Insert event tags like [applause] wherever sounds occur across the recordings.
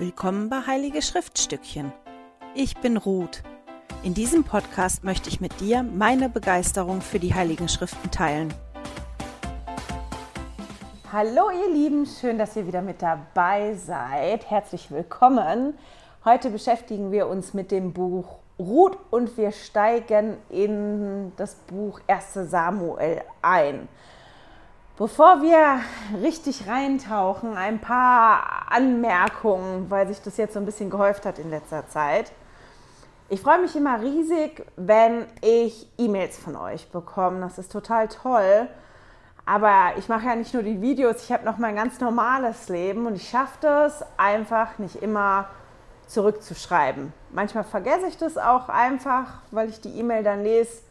Willkommen bei Heilige Schriftstückchen. Ich bin Ruth. In diesem Podcast möchte ich mit dir meine Begeisterung für die Heiligen Schriften teilen. Hallo ihr Lieben, schön, dass ihr wieder mit dabei seid. Herzlich willkommen. Heute beschäftigen wir uns mit dem Buch Ruth und wir steigen in das Buch 1 Samuel ein. Bevor wir richtig reintauchen, ein paar Anmerkungen, weil sich das jetzt so ein bisschen gehäuft hat in letzter Zeit. Ich freue mich immer riesig, wenn ich E-Mails von euch bekomme. Das ist total toll. Aber ich mache ja nicht nur die Videos, ich habe noch mein ganz normales Leben und ich schaffe das einfach nicht immer zurückzuschreiben. Manchmal vergesse ich das auch einfach, weil ich die E-Mail dann lese,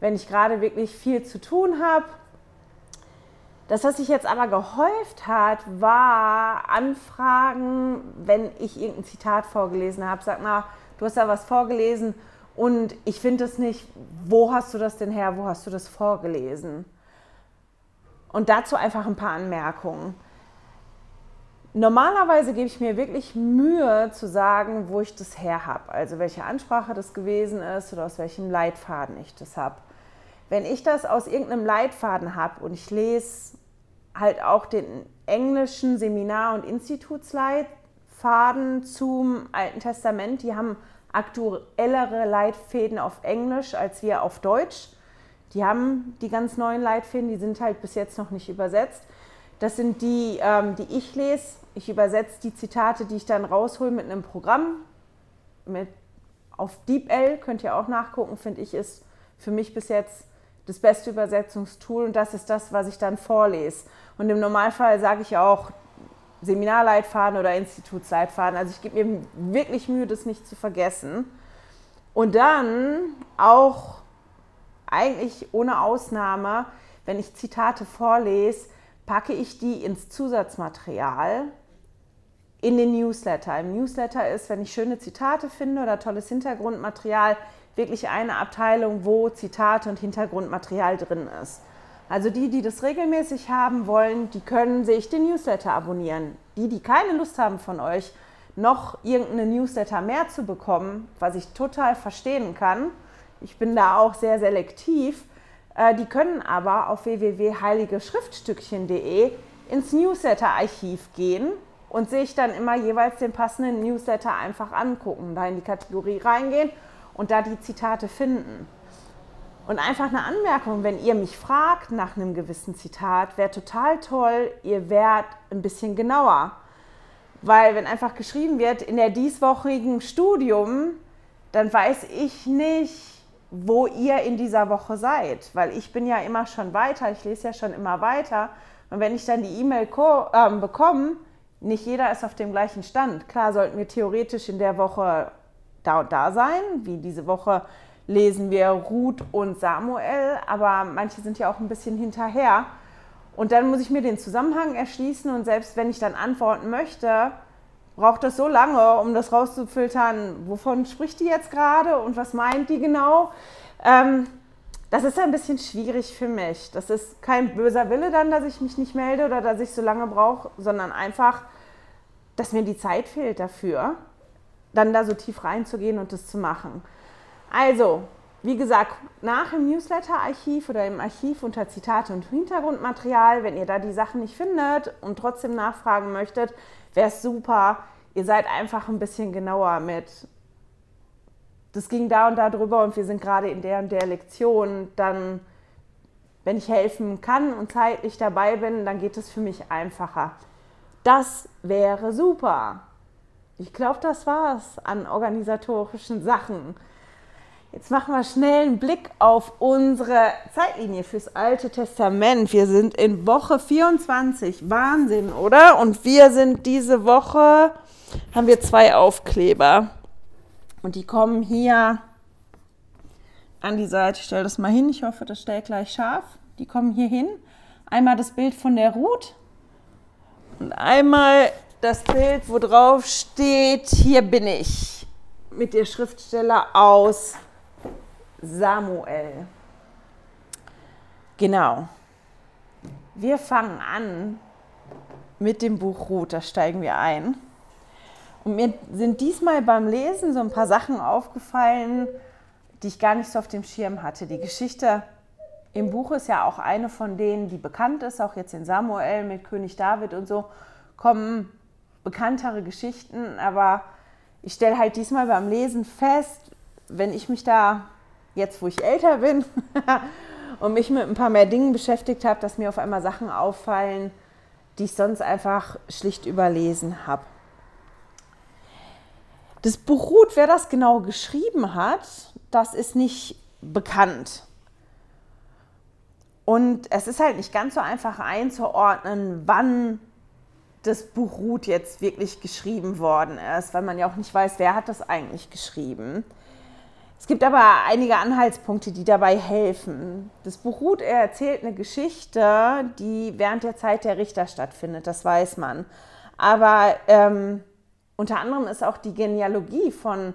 wenn ich gerade wirklich viel zu tun habe das, was sich jetzt aber gehäuft hat, war Anfragen, wenn ich irgendein Zitat vorgelesen habe. Sag mal, du hast da was vorgelesen und ich finde es nicht, wo hast du das denn her, wo hast du das vorgelesen? Und dazu einfach ein paar Anmerkungen. Normalerweise gebe ich mir wirklich Mühe zu sagen, wo ich das her habe, also welche Ansprache das gewesen ist oder aus welchem Leitfaden ich das habe. Wenn ich das aus irgendeinem Leitfaden habe und ich lese halt auch den englischen Seminar- und Institutsleitfaden zum Alten Testament, die haben aktuellere Leitfäden auf Englisch als wir auf Deutsch. Die haben die ganz neuen Leitfäden, die sind halt bis jetzt noch nicht übersetzt. Das sind die, ähm, die ich lese. Ich übersetze die Zitate, die ich dann raushole mit einem Programm. Mit, auf DeepL könnt ihr auch nachgucken, finde ich, ist für mich bis jetzt das beste Übersetzungstool und das ist das, was ich dann vorlese. Und im Normalfall sage ich auch Seminarleitfaden oder Institutsleitfaden. Also ich gebe mir wirklich Mühe, das nicht zu vergessen. Und dann auch eigentlich ohne Ausnahme, wenn ich Zitate vorlese, packe ich die ins Zusatzmaterial in den Newsletter. Im Newsletter ist, wenn ich schöne Zitate finde oder tolles Hintergrundmaterial, wirklich eine Abteilung, wo Zitate und Hintergrundmaterial drin ist. Also die, die das regelmäßig haben wollen, die können sich den Newsletter abonnieren. Die, die keine Lust haben von euch, noch irgendeine Newsletter mehr zu bekommen, was ich total verstehen kann, ich bin da auch sehr selektiv, äh, die können aber auf www.heiligeschriftstückchen.de ins Newsletter-Archiv gehen und sich dann immer jeweils den passenden Newsletter einfach angucken, da in die Kategorie reingehen und da die Zitate finden. Und einfach eine Anmerkung, wenn ihr mich fragt nach einem gewissen Zitat, wäre total toll, ihr wärt ein bisschen genauer. Weil wenn einfach geschrieben wird, in der dieswöchigen Studium, dann weiß ich nicht, wo ihr in dieser Woche seid. Weil ich bin ja immer schon weiter, ich lese ja schon immer weiter. Und wenn ich dann die E-Mail äh, bekomme, nicht jeder ist auf dem gleichen Stand. Klar sollten wir theoretisch in der Woche da und da sein, wie diese Woche lesen wir Ruth und Samuel, aber manche sind ja auch ein bisschen hinterher. Und dann muss ich mir den Zusammenhang erschließen und selbst wenn ich dann antworten möchte, braucht das so lange, um das rauszufiltern, wovon spricht die jetzt gerade und was meint die genau. Ähm, das ist ein bisschen schwierig für mich. Das ist kein böser Wille dann, dass ich mich nicht melde oder dass ich so lange brauche, sondern einfach, dass mir die Zeit fehlt dafür, dann da so tief reinzugehen und das zu machen. Also, wie gesagt, nach im Newsletter-Archiv oder im Archiv unter Zitate und Hintergrundmaterial, wenn ihr da die Sachen nicht findet und trotzdem nachfragen möchtet, wäre es super. Ihr seid einfach ein bisschen genauer mit. Das ging da und da drüber und wir sind gerade in der und der Lektion. Dann, wenn ich helfen kann und zeitlich dabei bin, dann geht es für mich einfacher. Das wäre super. Ich glaube, das war's an organisatorischen Sachen. Jetzt machen wir schnell einen Blick auf unsere Zeitlinie fürs Alte Testament. Wir sind in Woche 24. Wahnsinn, oder? Und wir sind diese Woche, haben wir zwei Aufkleber. Und die kommen hier an die Seite. Ich stelle das mal hin. Ich hoffe, das stellt gleich scharf. Die kommen hier hin. Einmal das Bild von der Ruth und einmal das Bild, wo drauf steht, hier bin ich. Mit der Schriftsteller aus Samuel. Genau. Wir fangen an mit dem Buch Ruth, da steigen wir ein. Und mir sind diesmal beim Lesen so ein paar Sachen aufgefallen, die ich gar nicht so auf dem Schirm hatte. Die Geschichte im Buch ist ja auch eine von denen, die bekannt ist, auch jetzt in Samuel mit König David und so, kommen bekanntere Geschichten, aber ich stelle halt diesmal beim Lesen fest, wenn ich mich da jetzt, wo ich älter bin [laughs] und mich mit ein paar mehr Dingen beschäftigt habe, dass mir auf einmal Sachen auffallen, die ich sonst einfach schlicht überlesen habe. Das Ruth, wer das genau geschrieben hat, das ist nicht bekannt. Und es ist halt nicht ganz so einfach einzuordnen, wann das Buch Ruth jetzt wirklich geschrieben worden ist, weil man ja auch nicht weiß, wer hat das eigentlich geschrieben. Es gibt aber einige Anhaltspunkte, die dabei helfen. Das Buch Ruth erzählt eine Geschichte, die während der Zeit der Richter stattfindet, das weiß man. Aber ähm, unter anderem ist auch die Genealogie von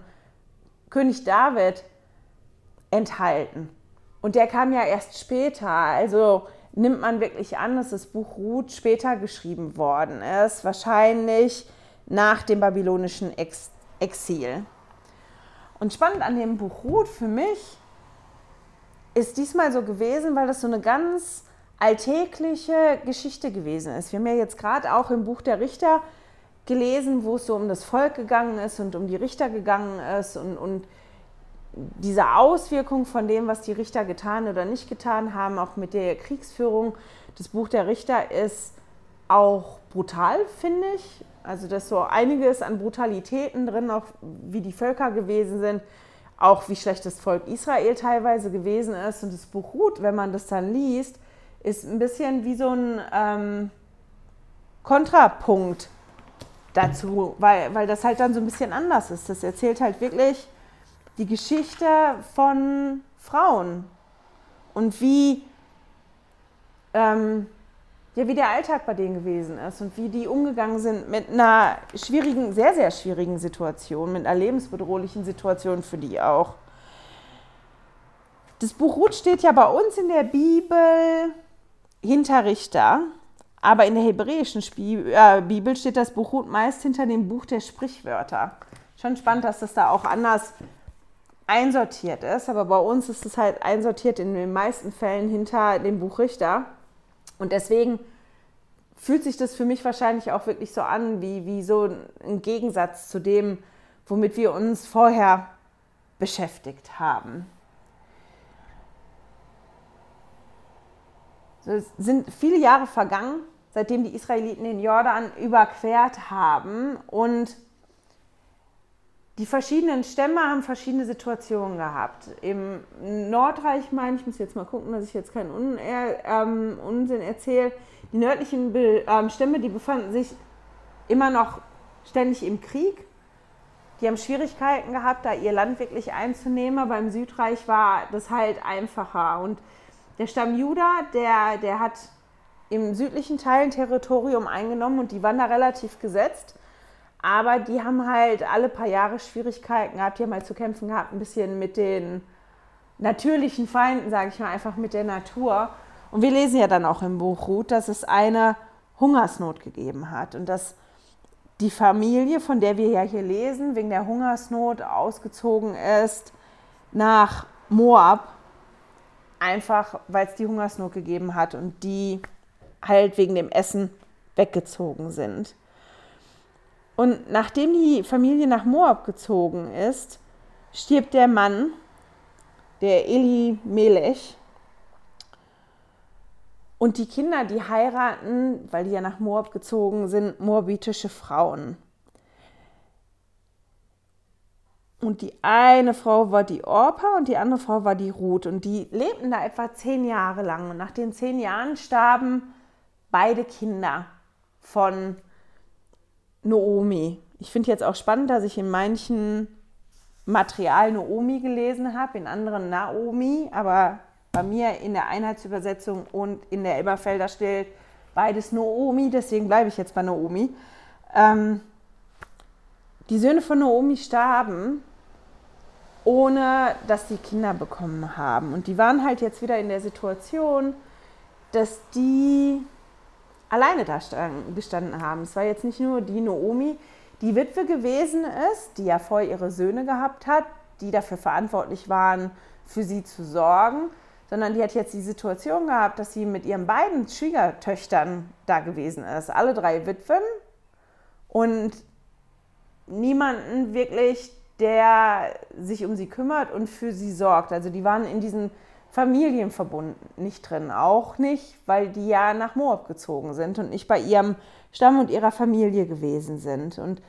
König David enthalten. Und der kam ja erst später. Also nimmt man wirklich an, dass das Buch Ruth später geschrieben worden ist, wahrscheinlich nach dem babylonischen Ex Exil. Und spannend an dem Buch Ruth für mich ist diesmal so gewesen, weil das so eine ganz alltägliche Geschichte gewesen ist. Wir haben ja jetzt gerade auch im Buch der Richter gelesen, wo es so um das Volk gegangen ist und um die Richter gegangen ist und, und diese Auswirkung von dem, was die Richter getan oder nicht getan haben, auch mit der Kriegsführung, das Buch der Richter ist auch brutal, finde ich. Also, dass so einiges an Brutalitäten drin, auch wie die Völker gewesen sind, auch wie schlecht das Volk Israel teilweise gewesen ist. Und das Buch Ruth, wenn man das dann liest, ist ein bisschen wie so ein ähm, Kontrapunkt dazu, weil, weil das halt dann so ein bisschen anders ist. Das erzählt halt wirklich die Geschichte von Frauen und wie, ähm, ja, wie der Alltag bei denen gewesen ist und wie die umgegangen sind mit einer schwierigen, sehr, sehr schwierigen Situation, mit einer lebensbedrohlichen Situation für die auch. Das Buch Ruth steht ja bei uns in der Bibel hinter Richter, aber in der hebräischen äh, Bibel steht das Buch Ruth meist hinter dem Buch der Sprichwörter. Schon spannend, dass das da auch anders einsortiert ist, aber bei uns ist es halt einsortiert in den meisten Fällen hinter dem Buch Richter. Und deswegen fühlt sich das für mich wahrscheinlich auch wirklich so an, wie, wie so ein Gegensatz zu dem, womit wir uns vorher beschäftigt haben. es sind viele Jahre vergangen, seitdem die Israeliten den Jordan überquert haben und die verschiedenen Stämme haben verschiedene Situationen gehabt. Im Nordreich meine ich, muss jetzt mal gucken, dass ich jetzt keinen Un ähm, Unsinn erzähle. Die nördlichen Be ähm, Stämme, die befanden sich immer noch ständig im Krieg. Die haben Schwierigkeiten gehabt, da ihr Land wirklich einzunehmen. Aber im Südreich war das halt einfacher. Und der Stamm Juda, der, der hat im südlichen Teil ein Territorium eingenommen und die waren da relativ gesetzt. Aber die haben halt alle paar Jahre Schwierigkeiten gehabt. Die haben halt zu kämpfen gehabt, ein bisschen mit den natürlichen Feinden, sage ich mal, einfach mit der Natur. Und wir lesen ja dann auch im Buch Ruth, dass es eine Hungersnot gegeben hat und dass die Familie, von der wir ja hier lesen, wegen der Hungersnot ausgezogen ist nach Moab, einfach weil es die Hungersnot gegeben hat und die halt wegen dem Essen weggezogen sind. Und nachdem die Familie nach Moab gezogen ist, stirbt der Mann, der Eli Melech. Und die Kinder, die heiraten, weil die ja nach Moab gezogen sind, moabitische Frauen. Und die eine Frau war die Orpa und die andere Frau war die Ruth. Und die lebten da etwa zehn Jahre lang. Und nach den zehn Jahren starben beide Kinder von Noomi. Ich finde jetzt auch spannend, dass ich in manchen Material Noomi gelesen habe, in anderen Naomi, aber bei mir in der Einheitsübersetzung und in der Elberfelder steht beides Noomi, deswegen bleibe ich jetzt bei Noomi. Ähm, die Söhne von Noomi starben, ohne dass sie Kinder bekommen haben. Und die waren halt jetzt wieder in der Situation, dass die alleine da gestanden haben. Es war jetzt nicht nur die Naomi, die Witwe gewesen ist, die ja vorher ihre Söhne gehabt hat, die dafür verantwortlich waren, für sie zu sorgen, sondern die hat jetzt die Situation gehabt, dass sie mit ihren beiden Schwiegertöchtern da gewesen ist. Alle drei Witwen und niemanden wirklich, der sich um sie kümmert und für sie sorgt. Also die waren in diesem Familienverbund nicht drin. Auch nicht, weil die ja nach Moab gezogen sind und nicht bei ihrem Stamm und ihrer Familie gewesen sind. Und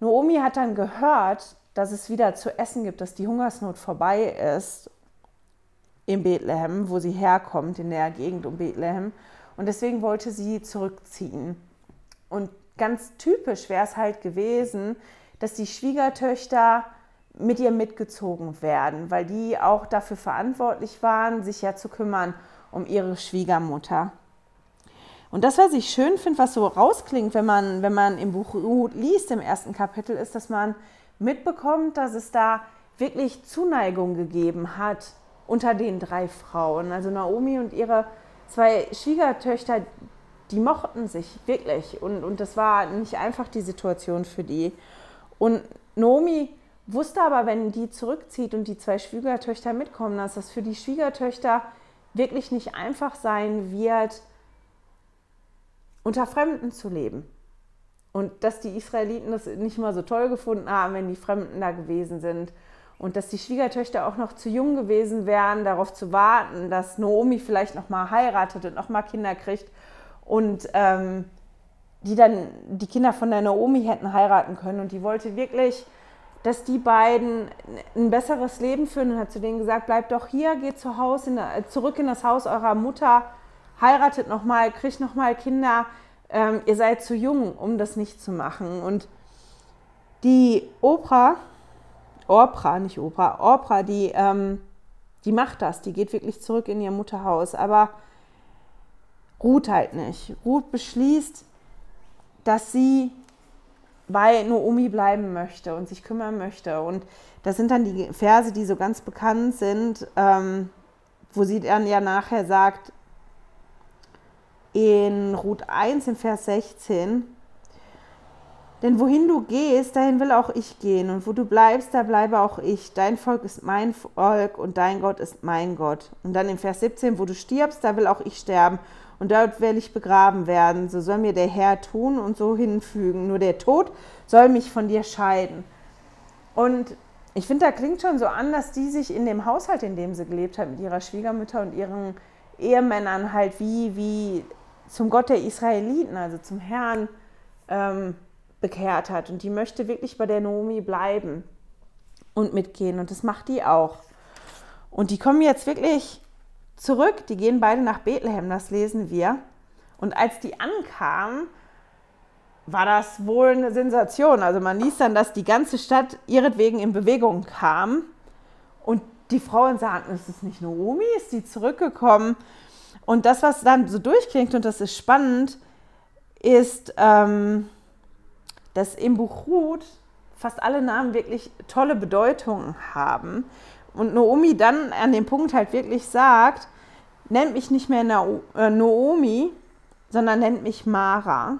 Naomi hat dann gehört, dass es wieder zu essen gibt, dass die Hungersnot vorbei ist in Bethlehem, wo sie herkommt, in der Gegend um Bethlehem. Und deswegen wollte sie zurückziehen. Und ganz typisch wäre es halt gewesen, dass die Schwiegertöchter mit ihr mitgezogen werden, weil die auch dafür verantwortlich waren, sich ja zu kümmern um ihre Schwiegermutter. Und das, was ich schön finde, was so rausklingt, wenn man, wenn man im Buch Ruth liest, im ersten Kapitel, ist, dass man mitbekommt, dass es da wirklich Zuneigung gegeben hat unter den drei Frauen. Also Naomi und ihre zwei Schwiegertöchter, die mochten sich wirklich. Und, und das war nicht einfach die Situation für die. Und Naomi wusste aber, wenn die zurückzieht und die zwei Schwiegertöchter mitkommen, dass das für die Schwiegertöchter wirklich nicht einfach sein wird, unter Fremden zu leben. Und dass die Israeliten das nicht mal so toll gefunden haben, wenn die Fremden da gewesen sind. Und dass die Schwiegertöchter auch noch zu jung gewesen wären, darauf zu warten, dass Naomi vielleicht noch mal heiratet und noch mal Kinder kriegt. Und ähm, die dann die Kinder von der Naomi hätten heiraten können. Und die wollte wirklich dass die beiden ein besseres Leben führen und hat zu denen gesagt, bleibt doch hier, geht zu Hause, in, zurück in das Haus eurer Mutter, heiratet nochmal, kriegt nochmal Kinder, ähm, ihr seid zu jung, um das nicht zu machen. Und die Oprah, Oprah, nicht Oprah, Oprah, die, ähm, die macht das, die geht wirklich zurück in ihr Mutterhaus, aber Ruth halt nicht. Ruth beschließt, dass sie bei Naomi bleiben möchte und sich kümmern möchte. Und das sind dann die Verse, die so ganz bekannt sind, ähm, wo sie dann ja nachher sagt, in Ruth 1 in Vers 16, denn wohin du gehst, dahin will auch ich gehen. Und wo du bleibst, da bleibe auch ich. Dein Volk ist mein Volk und dein Gott ist mein Gott. Und dann in Vers 17, wo du stirbst, da will auch ich sterben und dort werde ich begraben werden. So soll mir der Herr tun und so hinfügen. Nur der Tod soll mich von dir scheiden. Und ich finde, da klingt schon so an, dass die sich in dem Haushalt, in dem sie gelebt hat, mit ihrer Schwiegermutter und ihren Ehemännern halt wie, wie zum Gott der Israeliten, also zum Herrn, ähm, bekehrt hat. Und die möchte wirklich bei der Naomi bleiben und mitgehen. Und das macht die auch. Und die kommen jetzt wirklich zurück. Die gehen beide nach Bethlehem, das lesen wir. Und als die ankamen, war das wohl eine Sensation. Also man liest dann, dass die ganze Stadt ihretwegen in Bewegung kam. Und die Frauen sagten, ist es nicht Naomi? Ist die zurückgekommen? Und das, was dann so durchklingt, und das ist spannend, ist, ähm, dass im Buch Ruth fast alle Namen wirklich tolle Bedeutungen haben. Und Naomi dann an dem Punkt halt wirklich sagt, nennt mich nicht mehr äh, Naomi, sondern nennt mich Mara,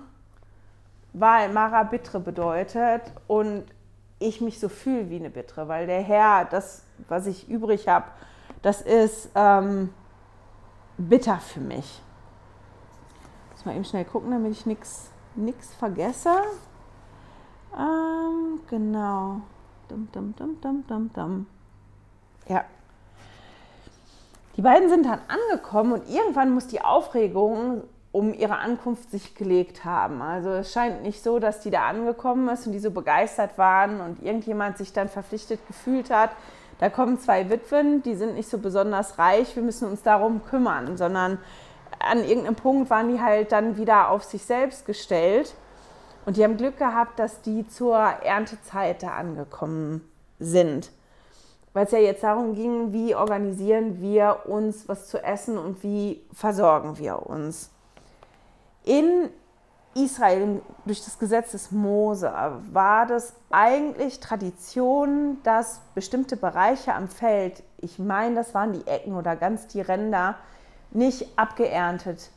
weil Mara Bittre bedeutet und ich mich so fühle wie eine Bittre, weil der Herr, das, was ich übrig habe, das ist ähm, bitter für mich. Muss mal eben schnell gucken, damit ich nichts vergesse. Ähm, genau. Dum, dum, dum, dum, dum, dum. Ja. Die beiden sind dann angekommen und irgendwann muss die Aufregung um ihre Ankunft sich gelegt haben. Also es scheint nicht so, dass die da angekommen ist und die so begeistert waren und irgendjemand sich dann verpflichtet gefühlt hat. Da kommen zwei Witwen, die sind nicht so besonders reich, wir müssen uns darum kümmern, sondern an irgendeinem Punkt waren die halt dann wieder auf sich selbst gestellt und die haben Glück gehabt, dass die zur Erntezeit da angekommen sind weil es ja jetzt darum ging, wie organisieren wir uns was zu essen und wie versorgen wir uns. In Israel durch das Gesetz des Mose war das eigentlich Tradition, dass bestimmte Bereiche am Feld, ich meine, das waren die Ecken oder ganz die Ränder, nicht abgeerntet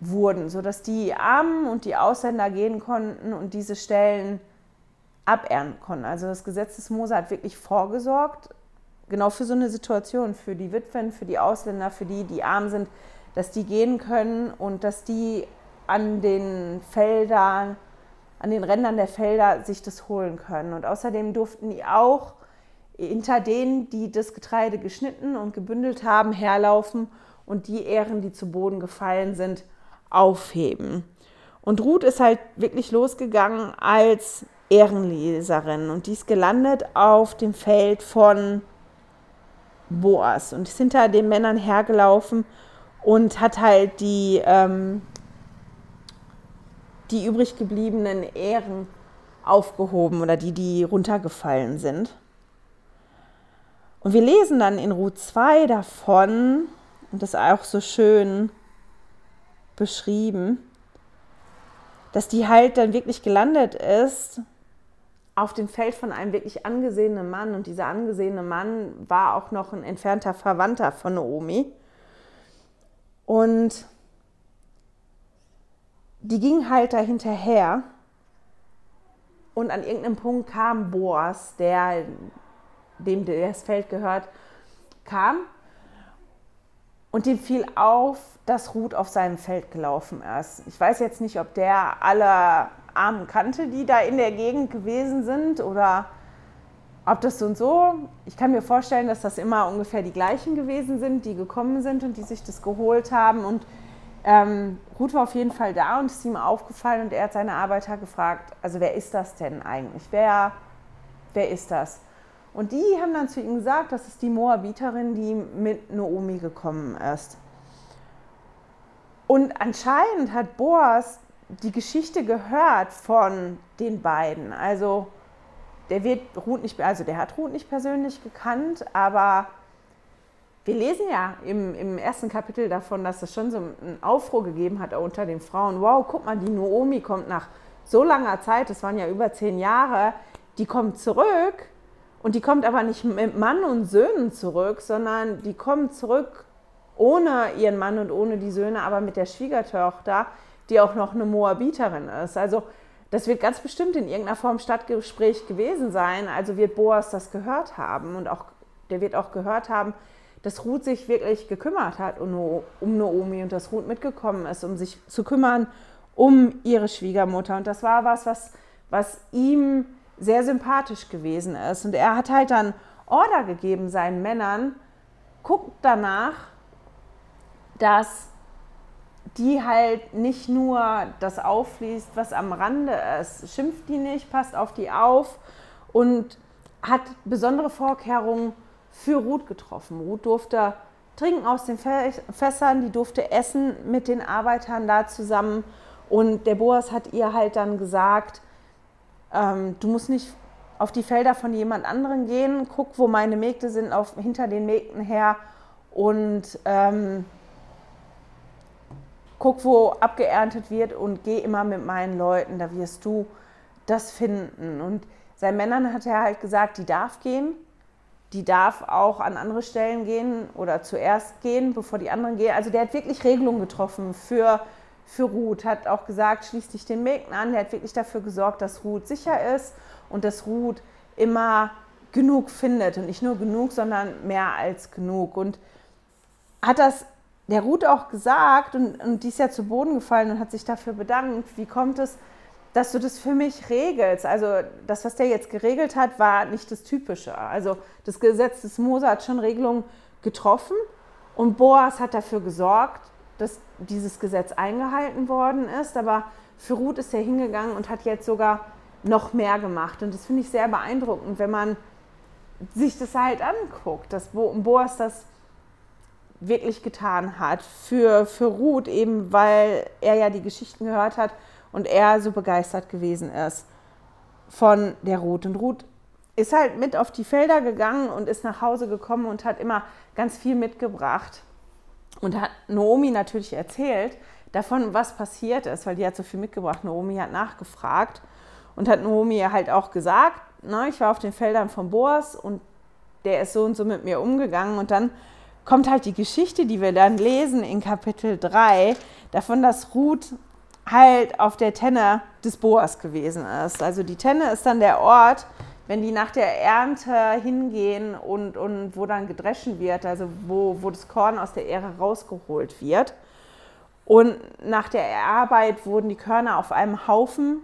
wurden, sodass die Armen und die Ausländer gehen konnten und diese Stellen abernten konnten. Also das Gesetz des Mose hat wirklich vorgesorgt, genau für so eine Situation, für die Witwen, für die Ausländer, für die, die arm sind, dass die gehen können und dass die an den Feldern, an den Rändern der Felder sich das holen können. Und außerdem durften die auch hinter denen, die das Getreide geschnitten und gebündelt haben, herlaufen und die Ähren, die zu Boden gefallen sind, aufheben. Und Ruth ist halt wirklich losgegangen als Ehrenleserin und die ist gelandet auf dem Feld von Boas und ist hinter den Männern hergelaufen und hat halt die, ähm, die übrig gebliebenen Ähren aufgehoben oder die, die runtergefallen sind. Und wir lesen dann in Ruth 2 davon, und das ist auch so schön beschrieben, dass die halt dann wirklich gelandet ist auf dem Feld von einem wirklich angesehenen Mann. Und dieser angesehene Mann war auch noch ein entfernter Verwandter von Naomi. Und die ging halt da hinterher. Und an irgendeinem Punkt kam Boas, der dem das Feld gehört, kam. Und dem fiel auf, dass Ruth auf seinem Feld gelaufen ist. Ich weiß jetzt nicht, ob der alle Armen kannte, die da in der Gegend gewesen sind oder ob das so und so. Ich kann mir vorstellen, dass das immer ungefähr die gleichen gewesen sind, die gekommen sind und die sich das geholt haben. Und ähm, Ruth war auf jeden Fall da und ist ihm aufgefallen und er hat seine Arbeiter gefragt, also wer ist das denn eigentlich? Wer, wer ist das? Und die haben dann zu ihm gesagt, das ist die Moabiterin, die mit Naomi gekommen ist. Und anscheinend hat Boas die Geschichte gehört von den beiden. Also der wird Ruth nicht, also der hat Ruth nicht persönlich gekannt, aber wir lesen ja im, im ersten Kapitel davon, dass es schon so einen Aufruhr gegeben hat unter den Frauen. Wow, guck mal, die Naomi kommt nach so langer Zeit, das waren ja über zehn Jahre, die kommt zurück und die kommt aber nicht mit Mann und Söhnen zurück, sondern die kommt zurück ohne ihren Mann und ohne die Söhne, aber mit der Schwiegertochter, die auch noch eine Moabiterin ist. Also das wird ganz bestimmt in irgendeiner Form Stadtgespräch gewesen sein. Also wird Boas das gehört haben und auch der wird auch gehört haben, dass Ruth sich wirklich gekümmert hat um, Naomi und dass Ruth mitgekommen ist, um sich zu kümmern um ihre Schwiegermutter. Und das war was, was, was ihm sehr sympathisch gewesen ist. Und er hat halt dann Order gegeben seinen Männern, guckt danach, dass die halt nicht nur das aufliest, was am Rande ist. Schimpft die nicht, passt auf die auf und hat besondere Vorkehrungen für Ruth getroffen. Ruth durfte trinken aus den Fässern, die durfte essen mit den Arbeitern da zusammen. Und der Boas hat ihr halt dann gesagt, ähm, du musst nicht auf die Felder von jemand anderen gehen, guck, wo meine Mägde sind, auf, hinter den Mägden her und ähm, guck, wo abgeerntet wird und geh immer mit meinen Leuten, da wirst du das finden. Und seinen Männern hat er halt gesagt, die darf gehen, die darf auch an andere Stellen gehen oder zuerst gehen, bevor die anderen gehen. Also der hat wirklich Regelungen getroffen für für Ruth, hat auch gesagt, schließ dich den Mägden an. Der hat wirklich dafür gesorgt, dass Ruth sicher ist und dass Ruth immer genug findet. Und nicht nur genug, sondern mehr als genug. Und hat das der Ruth auch gesagt und, und die ist ja zu Boden gefallen und hat sich dafür bedankt. Wie kommt es, dass du das für mich regelst? Also das, was der jetzt geregelt hat, war nicht das Typische. Also das Gesetz des Mose hat schon Regelungen getroffen und Boas hat dafür gesorgt, dass dieses Gesetz eingehalten worden ist. Aber für Ruth ist er hingegangen und hat jetzt sogar noch mehr gemacht. Und das finde ich sehr beeindruckend, wenn man sich das halt anguckt, dass Boas das wirklich getan hat für, für Ruth, eben weil er ja die Geschichten gehört hat und er so begeistert gewesen ist von der Ruth. Und Ruth ist halt mit auf die Felder gegangen und ist nach Hause gekommen und hat immer ganz viel mitgebracht und hat Naomi natürlich erzählt davon, was passiert ist, weil die hat so viel mitgebracht. Naomi hat nachgefragt und hat Naomi halt auch gesagt, ne, ich war auf den Feldern von Boas und der ist so und so mit mir umgegangen und dann kommt halt die Geschichte, die wir dann lesen in Kapitel 3, davon, dass Ruth halt auf der Tenne des Boas gewesen ist. Also die Tenne ist dann der Ort, wenn die nach der Ernte hingehen und, und wo dann gedreschen wird, also wo, wo das Korn aus der Ähre rausgeholt wird. Und nach der Arbeit wurden die Körner auf einem Haufen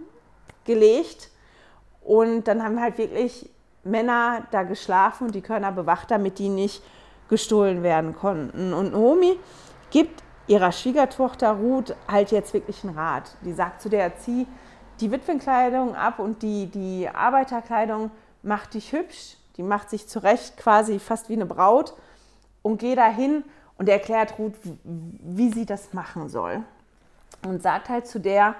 gelegt und dann haben halt wirklich Männer da geschlafen und die Körner bewacht, damit die nicht gestohlen werden konnten. Und Naomi gibt ihrer Schwiegertochter Ruth halt jetzt wirklich einen Rat. Die sagt zu der, zieh die Witwenkleidung ab und die, die Arbeiterkleidung macht dich hübsch, die macht sich zurecht quasi fast wie eine Braut und geh dahin und erklärt Ruth, wie sie das machen soll. Und sagt halt zu der,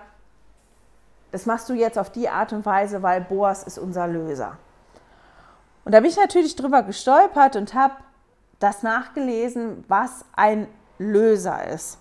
das machst du jetzt auf die Art und Weise, weil Boas ist unser Löser. Und da bin ich natürlich drüber gestolpert und habe das nachgelesen, was ein Löser ist.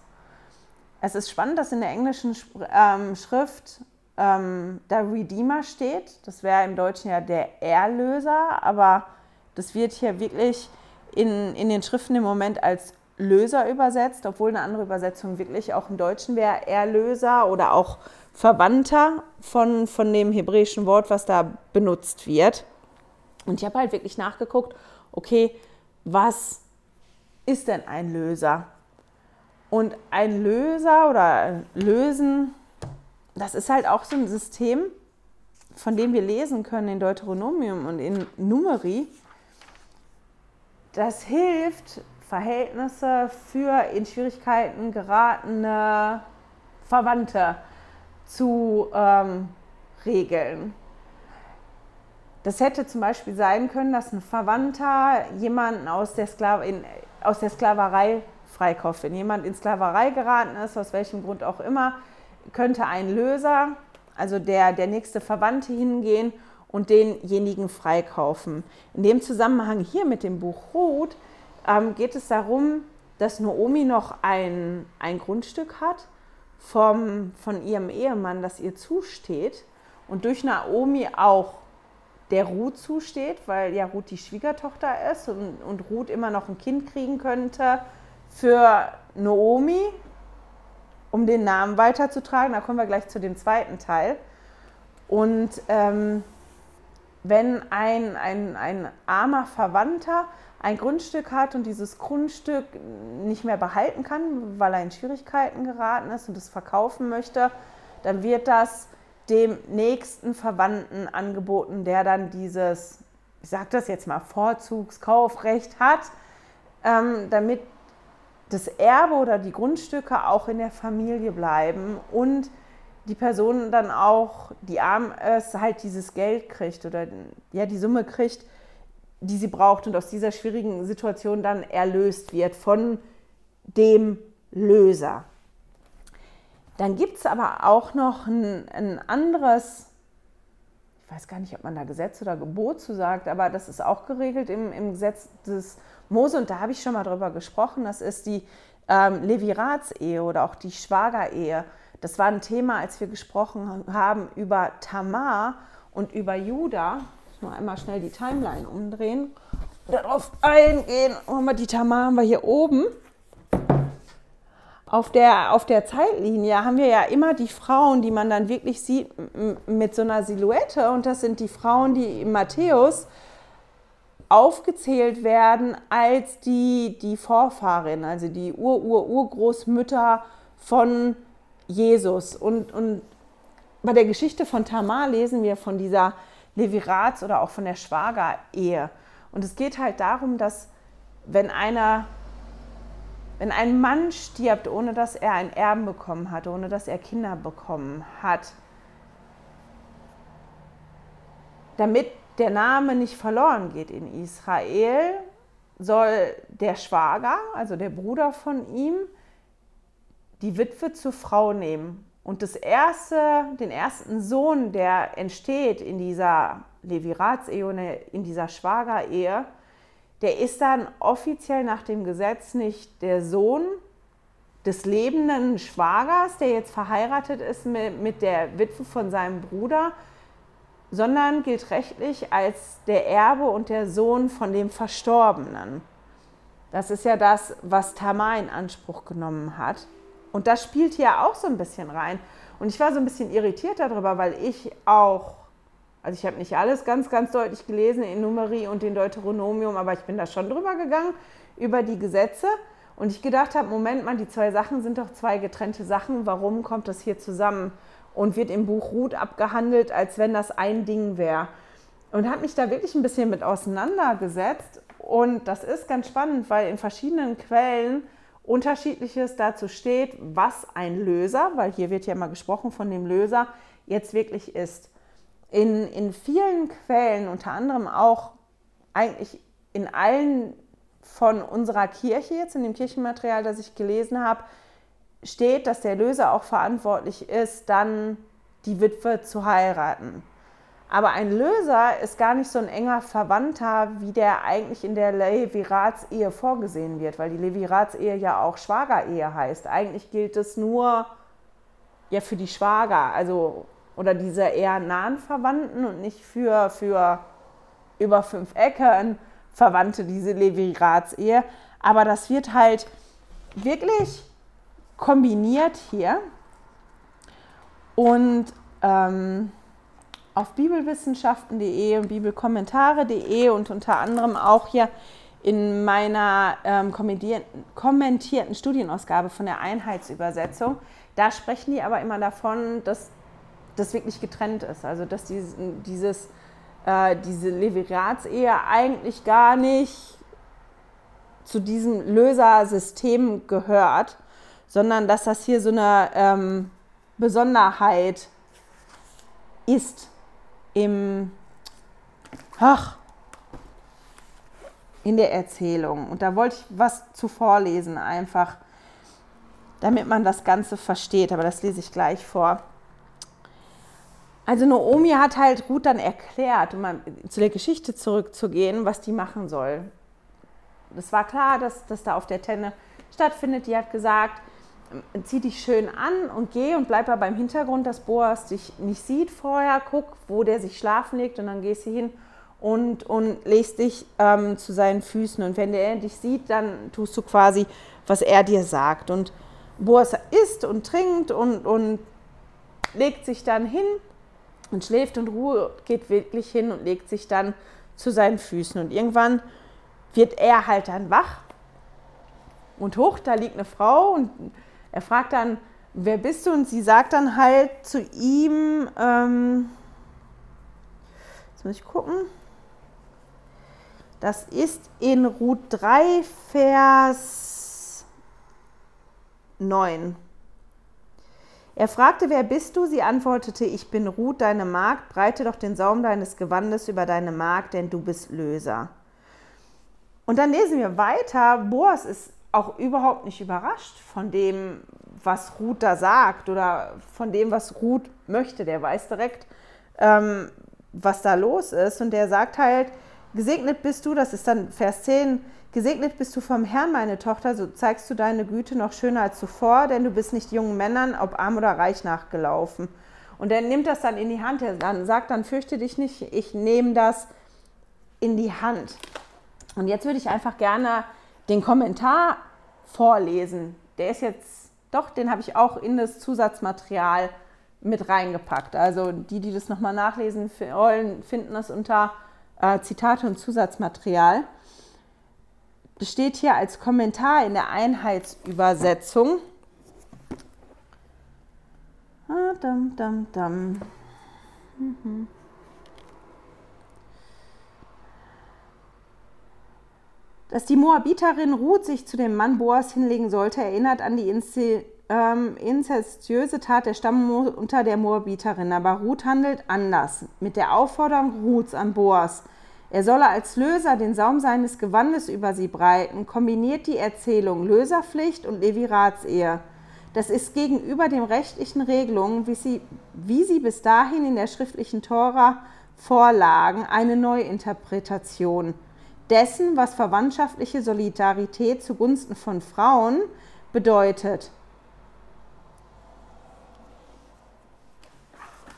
Es ist spannend, dass in der englischen ähm, Schrift ähm, der Redeemer steht. Das wäre im Deutschen ja der Erlöser, aber das wird hier wirklich in, in den Schriften im Moment als Löser übersetzt, obwohl eine andere Übersetzung wirklich auch im Deutschen wäre Erlöser oder auch Verwandter von, von dem hebräischen Wort, was da benutzt wird. Und ich habe halt wirklich nachgeguckt, okay, was ist denn ein Löser? Und ein Löser oder Lösen, das ist halt auch so ein System, von dem wir lesen können in Deuteronomium und in Numeri. Das hilft, Verhältnisse für in Schwierigkeiten geratene Verwandte zu ähm, regeln. Das hätte zum Beispiel sein können, dass ein Verwandter jemanden aus der, Skla in, aus der Sklaverei freikauft. Wenn jemand in Sklaverei geraten ist, aus welchem Grund auch immer, könnte ein Löser, also der, der nächste Verwandte, hingehen und denjenigen freikaufen. In dem Zusammenhang hier mit dem Buch Ruth ähm, geht es darum, dass Naomi noch ein, ein Grundstück hat vom, von ihrem Ehemann, das ihr zusteht und durch Naomi auch der Ruth zusteht, weil ja Ruth die Schwiegertochter ist und, und Ruth immer noch ein Kind kriegen könnte für Naomi, um den Namen weiterzutragen. Da kommen wir gleich zu dem zweiten Teil. Und ähm, wenn ein, ein, ein armer Verwandter ein Grundstück hat und dieses Grundstück nicht mehr behalten kann, weil er in Schwierigkeiten geraten ist und es verkaufen möchte, dann wird das dem nächsten Verwandten angeboten, der dann dieses, ich sage das jetzt mal, Vorzugskaufrecht hat, ähm, damit das Erbe oder die Grundstücke auch in der Familie bleiben und die Person dann auch, die arm ist, halt dieses Geld kriegt oder ja, die Summe kriegt, die sie braucht und aus dieser schwierigen Situation dann erlöst wird von dem Löser. Dann gibt es aber auch noch ein, ein, anderes, ich weiß gar nicht, ob man da Gesetz oder Gebot zu sagt, aber das ist auch geregelt im, im Gesetz des Mose und da habe ich schon mal drüber gesprochen. Das ist die ähm, Levirats-Ehe oder auch die Schwagerehe. Das war ein Thema, als wir gesprochen haben über Tamar und über Judah. Ich muss mal einmal schnell die Timeline umdrehen. Darauf eingehen. Oh, die Tamar haben wir hier oben auf der, auf der Zeitlinie haben wir ja immer die Frauen, die man dann wirklich sieht mit so einer Silhouette. Und das sind die Frauen, die im Matthäus aufgezählt werden als die, die Vorfahrinnen, also die Ur-Ur-Urgroßmütter von Jesus. Und, und bei der Geschichte von Tamar lesen wir von dieser Levirats oder auch von der Schwagerehe. Und es geht halt darum, dass wenn einer wenn ein Mann stirbt, ohne dass er ein Erben bekommen hat, ohne dass er Kinder bekommen hat, damit der Name nicht verloren geht in Israel, soll der Schwager, also der Bruder von ihm, die Witwe zur Frau nehmen. Und das erste, den ersten Sohn, der entsteht in dieser Leviratsehe, in dieser Schwagerehe, der ist dann offiziell nach dem Gesetz nicht der Sohn des lebenden Schwagers, der jetzt verheiratet ist mit, mit der Witwe von seinem Bruder, sondern gilt rechtlich als der Erbe und der Sohn von dem Verstorbenen. Das ist ja das, was Tamar in Anspruch genommen hat. Und das spielt hier auch so ein bisschen rein. Und ich war so ein bisschen irritiert darüber, weil ich auch, also ich habe nicht alles ganz, ganz deutlich gelesen in Numerie und in Deuteronomium, aber ich bin da schon drüber gegangen, über die Gesetze. Und ich gedacht habe, Moment mal, die zwei Sachen sind doch zwei getrennte Sachen. Warum kommt das hier zusammen und wird im Buch Ruth abgehandelt, als wenn das ein Ding wäre? Und habe mich da wirklich ein bisschen mit auseinandergesetzt. Und das ist ganz spannend, weil in verschiedenen Quellen unterschiedliches dazu steht, was ein Löser, weil hier wird ja mal gesprochen von dem Löser, jetzt wirklich ist. In, in vielen Quellen, unter anderem auch eigentlich in allen von unserer Kirche jetzt, in dem Kirchenmaterial, das ich gelesen habe, steht, dass der Löser auch verantwortlich ist, dann die Witwe zu heiraten. Aber ein Löser ist gar nicht so ein enger Verwandter, wie der eigentlich in der Leviratsehe vorgesehen wird, weil die Leviratsehe ja auch Schwagerehe heißt. Eigentlich gilt es nur ja für die Schwager, also oder diese eher nahen Verwandten und nicht für, für über fünf Ecken Verwandte, diese Leviratsehe. Aber das wird halt wirklich kombiniert hier. Und ähm, auf bibelwissenschaften.de und bibelkommentare.de und unter anderem auch hier in meiner ähm, kommentierten Studienausgabe von der Einheitsübersetzung. Da sprechen die aber immer davon, dass das wirklich getrennt ist. Also dass dieses, dieses äh, diese Leviratsehe eigentlich gar nicht zu diesem Lösersystem gehört, sondern dass das hier so eine ähm, Besonderheit ist im, ach, in der Erzählung. Und da wollte ich was zu vorlesen, einfach, damit man das Ganze versteht. Aber das lese ich gleich vor. Also Naomi hat halt Ruth dann erklärt, um mal zu der Geschichte zurückzugehen, was die machen soll. Das war klar, dass das da auf der Tenne stattfindet. Die hat gesagt, zieh dich schön an und geh und bleib aber im Hintergrund, dass Boas dich nicht sieht vorher. Guck, wo der sich schlafen legt und dann gehst du hin und, und legst dich ähm, zu seinen Füßen. Und wenn der dich sieht, dann tust du quasi, was er dir sagt. Und Boas isst und trinkt und, und legt sich dann hin und schläft und Ruhe, geht wirklich hin und legt sich dann zu seinen Füßen. Und irgendwann wird er halt dann wach und hoch, da liegt eine Frau und er fragt dann, wer bist du? Und sie sagt dann halt zu ihm, ähm, jetzt muss ich gucken, das ist in Ruth 3, Vers 9. Er fragte, wer bist du? Sie antwortete, ich bin Ruth, deine Magd, breite doch den Saum deines Gewandes über deine Magd, denn du bist Löser. Und dann lesen wir weiter, Boas ist auch überhaupt nicht überrascht von dem, was Ruth da sagt oder von dem, was Ruth möchte. Der weiß direkt, ähm, was da los ist. Und der sagt halt, gesegnet bist du, das ist dann Vers 10, gesegnet bist du vom Herrn, meine Tochter, so zeigst du deine Güte noch schöner als zuvor, denn du bist nicht jungen Männern, ob arm oder reich, nachgelaufen. Und er nimmt das dann in die Hand, er dann sagt dann, fürchte dich nicht, ich nehme das in die Hand. Und jetzt würde ich einfach gerne den Kommentar vorlesen. Der ist jetzt, doch, den habe ich auch in das Zusatzmaterial mit reingepackt. Also die, die das nochmal nachlesen wollen, finden das unter äh, Zitate und Zusatzmaterial. Das steht hier als Kommentar in der Einheitsübersetzung. Ah, dam, dam, dam. Mhm. Dass die Moabiterin Ruth sich zu dem Mann Boas hinlegen sollte, erinnert an die ähm, inzestiöse Tat der Stammmutter der Moabiterin. Aber Ruth handelt anders. Mit der Aufforderung Ruths an Boas, er solle als Löser den Saum seines Gewandes über sie breiten, kombiniert die Erzählung Löserpflicht und Leviratsehe. Das ist gegenüber den rechtlichen Regelungen, wie sie, wie sie bis dahin in der schriftlichen Tora vorlagen, eine Neuinterpretation dessen, was verwandtschaftliche Solidarität zugunsten von Frauen bedeutet.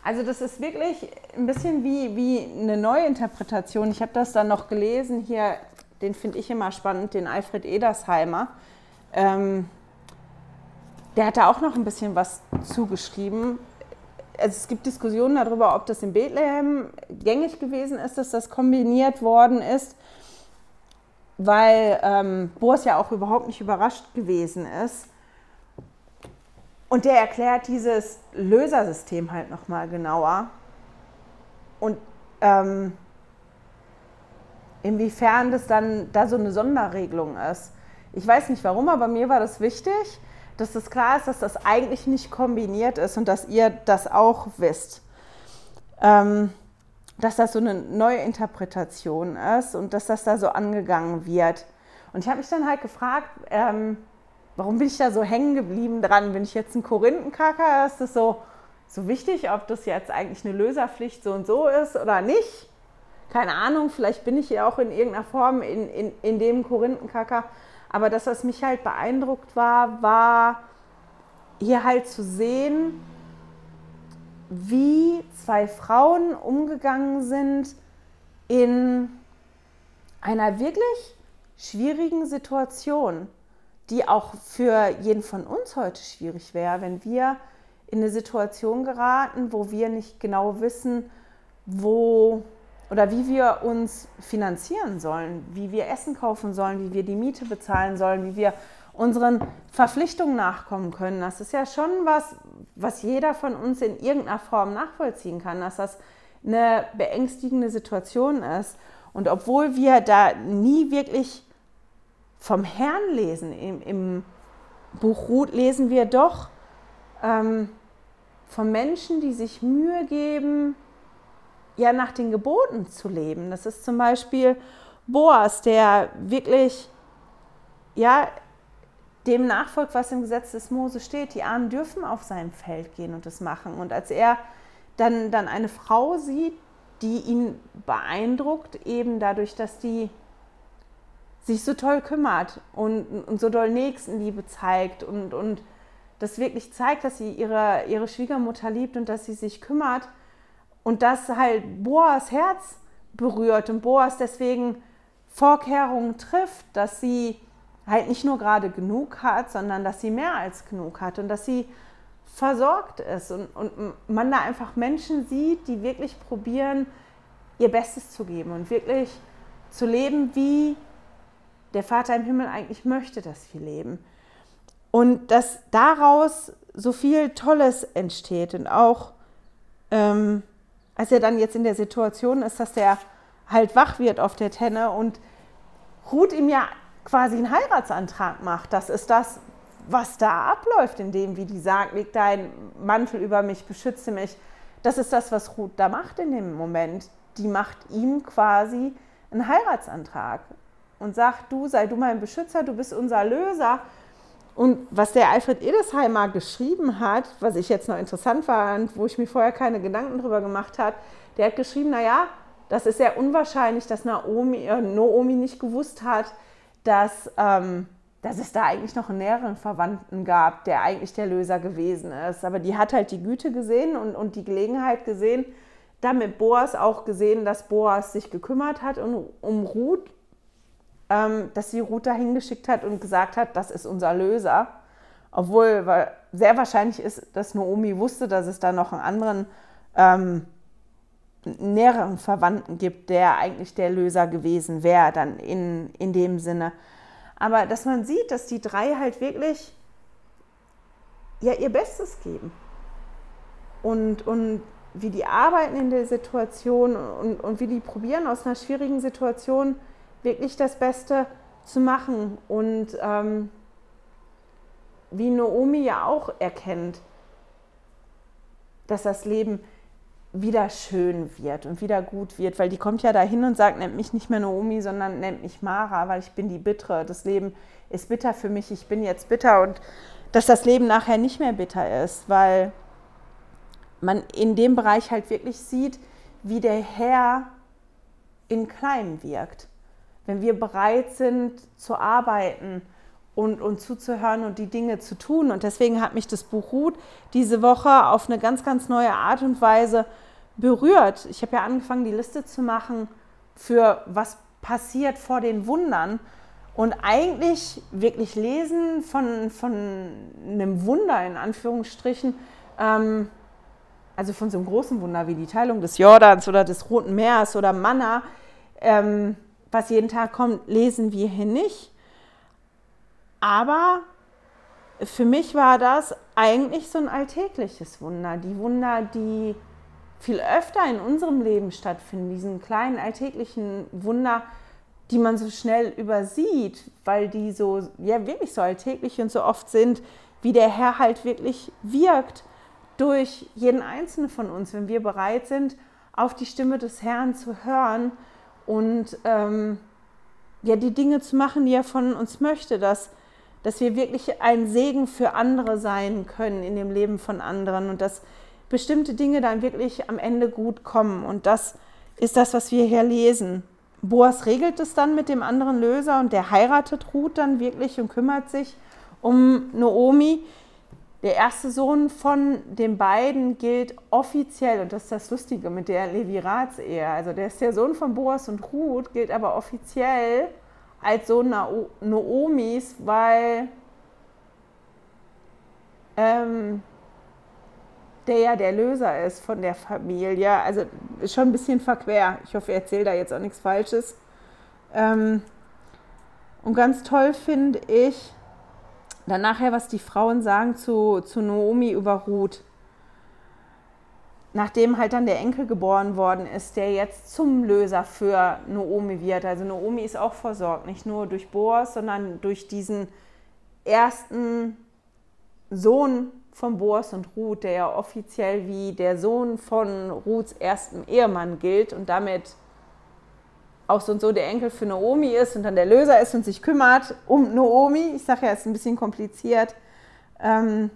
Also das ist wirklich ein bisschen wie, wie eine Neuinterpretation. Ich habe das dann noch gelesen hier den finde ich immer spannend, den Alfred Edersheimer. Ähm, der hat da auch noch ein bisschen was zugeschrieben. Also es gibt Diskussionen darüber, ob das in Bethlehem gängig gewesen ist, dass das kombiniert worden ist, weil ähm, Boas ja auch überhaupt nicht überrascht gewesen ist. Und der erklärt dieses Lösersystem halt nochmal genauer. Und ähm, inwiefern das dann da so eine Sonderregelung ist. Ich weiß nicht warum, aber mir war das wichtig, dass das klar ist, dass das eigentlich nicht kombiniert ist und dass ihr das auch wisst. Ähm, dass das so eine neue Interpretation ist und dass das da so angegangen wird. Und ich habe mich dann halt gefragt, ähm, warum bin ich da so hängen geblieben dran? Bin ich jetzt ein Korinthenkacker? Ist das so, so wichtig, ob das jetzt eigentlich eine Löserpflicht so und so ist oder nicht? Keine Ahnung, vielleicht bin ich ja auch in irgendeiner Form in, in, in dem Korinthenkacker. Aber das, was mich halt beeindruckt war, war hier halt zu sehen, wie zwei Frauen umgegangen sind in einer wirklich schwierigen Situation, die auch für jeden von uns heute schwierig wäre, wenn wir in eine Situation geraten, wo wir nicht genau wissen, wo oder wie wir uns finanzieren sollen, wie wir Essen kaufen sollen, wie wir die Miete bezahlen sollen, wie wir unseren Verpflichtungen nachkommen können. Das ist ja schon was, was jeder von uns in irgendeiner Form nachvollziehen kann, dass das eine beängstigende Situation ist. Und obwohl wir da nie wirklich vom Herrn lesen, im, im Buch Ruth lesen wir doch ähm, von Menschen, die sich Mühe geben, ja nach den Geboten zu leben. Das ist zum Beispiel Boas, der wirklich ja dem nachfolgt, was im Gesetz des Mose steht. Die Armen dürfen auf sein Feld gehen und das machen. Und als er dann, dann eine Frau sieht, die ihn beeindruckt, eben dadurch, dass die sich so toll kümmert und, und so doll Nächstenliebe zeigt und, und das wirklich zeigt, dass sie ihre, ihre Schwiegermutter liebt und dass sie sich kümmert, und das halt Boas Herz berührt und Boas deswegen Vorkehrungen trifft, dass sie halt nicht nur gerade genug hat, sondern dass sie mehr als genug hat und dass sie versorgt ist und, und man da einfach Menschen sieht, die wirklich probieren, ihr Bestes zu geben und wirklich zu leben, wie der Vater im Himmel eigentlich möchte, dass wir leben. Und dass daraus so viel Tolles entsteht und auch ähm, als er dann jetzt in der Situation ist, dass der halt wach wird auf der Tenne und Ruth ihm ja quasi einen Heiratsantrag macht. Das ist das, was da abläuft, indem, wie die sagt, leg deinen Mantel über mich, beschütze mich. Das ist das, was Ruth da macht in dem Moment. Die macht ihm quasi einen Heiratsantrag und sagt, du sei du mein Beschützer, du bist unser Löser. Und was der Alfred Edesheimer geschrieben hat, was ich jetzt noch interessant fand, wo ich mir vorher keine Gedanken drüber gemacht habe, der hat geschrieben, naja, das ist sehr unwahrscheinlich, dass Naomi, äh, Naomi nicht gewusst hat, dass, ähm, dass es da eigentlich noch einen näheren Verwandten gab, der eigentlich der Löser gewesen ist. Aber die hat halt die Güte gesehen und, und die Gelegenheit gesehen, damit Boas auch gesehen, dass Boas sich gekümmert hat um, um Ruth dass sie Ruth dahin geschickt hat und gesagt hat, das ist unser Löser. Obwohl sehr wahrscheinlich ist, dass Naomi wusste, dass es da noch einen anderen ähm, näheren Verwandten gibt, der eigentlich der Löser gewesen wäre, dann in, in dem Sinne. Aber dass man sieht, dass die drei halt wirklich ja, ihr Bestes geben. Und, und wie die arbeiten in der Situation und, und wie die probieren, aus einer schwierigen Situation wirklich das Beste zu machen. Und ähm, wie Naomi ja auch erkennt, dass das Leben wieder schön wird und wieder gut wird, weil die kommt ja dahin und sagt, nennt mich nicht mehr Naomi, sondern nennt mich Mara, weil ich bin die Bittere. Das Leben ist bitter für mich, ich bin jetzt bitter und dass das Leben nachher nicht mehr bitter ist, weil man in dem Bereich halt wirklich sieht, wie der Herr in Kleinem wirkt wenn wir bereit sind zu arbeiten und, und zuzuhören und die Dinge zu tun. Und deswegen hat mich das Buch Ruth diese Woche auf eine ganz, ganz neue Art und Weise berührt. Ich habe ja angefangen, die Liste zu machen für was passiert vor den Wundern. Und eigentlich wirklich lesen von, von einem Wunder in Anführungsstrichen, ähm, also von so einem großen Wunder wie die Teilung des Jordans oder des Roten Meeres oder Manna, ähm, was jeden Tag kommt, lesen wir hier nicht. Aber für mich war das eigentlich so ein alltägliches Wunder. Die Wunder, die viel öfter in unserem Leben stattfinden, diesen kleinen alltäglichen Wunder, die man so schnell übersieht, weil die so, ja, wirklich so alltäglich und so oft sind, wie der Herr halt wirklich wirkt durch jeden einzelnen von uns, wenn wir bereit sind, auf die Stimme des Herrn zu hören und ähm, ja, die Dinge zu machen, die er von uns möchte, dass, dass wir wirklich ein Segen für andere sein können in dem Leben von anderen und dass bestimmte Dinge dann wirklich am Ende gut kommen. Und das ist das, was wir hier lesen. Boas regelt es dann mit dem anderen Löser und der heiratet Ruth dann wirklich und kümmert sich um Naomi. Der erste Sohn von den beiden gilt offiziell, und das ist das Lustige mit der Levirats-Ehe, also der ist der Sohn von Boas und Ruth, gilt aber offiziell als Sohn Naomis, weil ähm, der ja der Löser ist von der Familie. Also ist schon ein bisschen verquer. Ich hoffe, ich erzähle da jetzt auch nichts Falsches. Ähm, und ganz toll finde ich dann nachher, was die Frauen sagen zu, zu Naomi über Ruth. Nachdem halt dann der Enkel geboren worden ist, der jetzt zum Löser für Naomi wird. Also Naomi ist auch versorgt, nicht nur durch Boas, sondern durch diesen ersten Sohn von Boas und Ruth, der ja offiziell wie der Sohn von Ruths erstem Ehemann gilt und damit auch so und so der Enkel für Naomi ist und dann der Löser ist und sich kümmert um Naomi. Ich sage ja, es ist ein bisschen kompliziert. Ähm,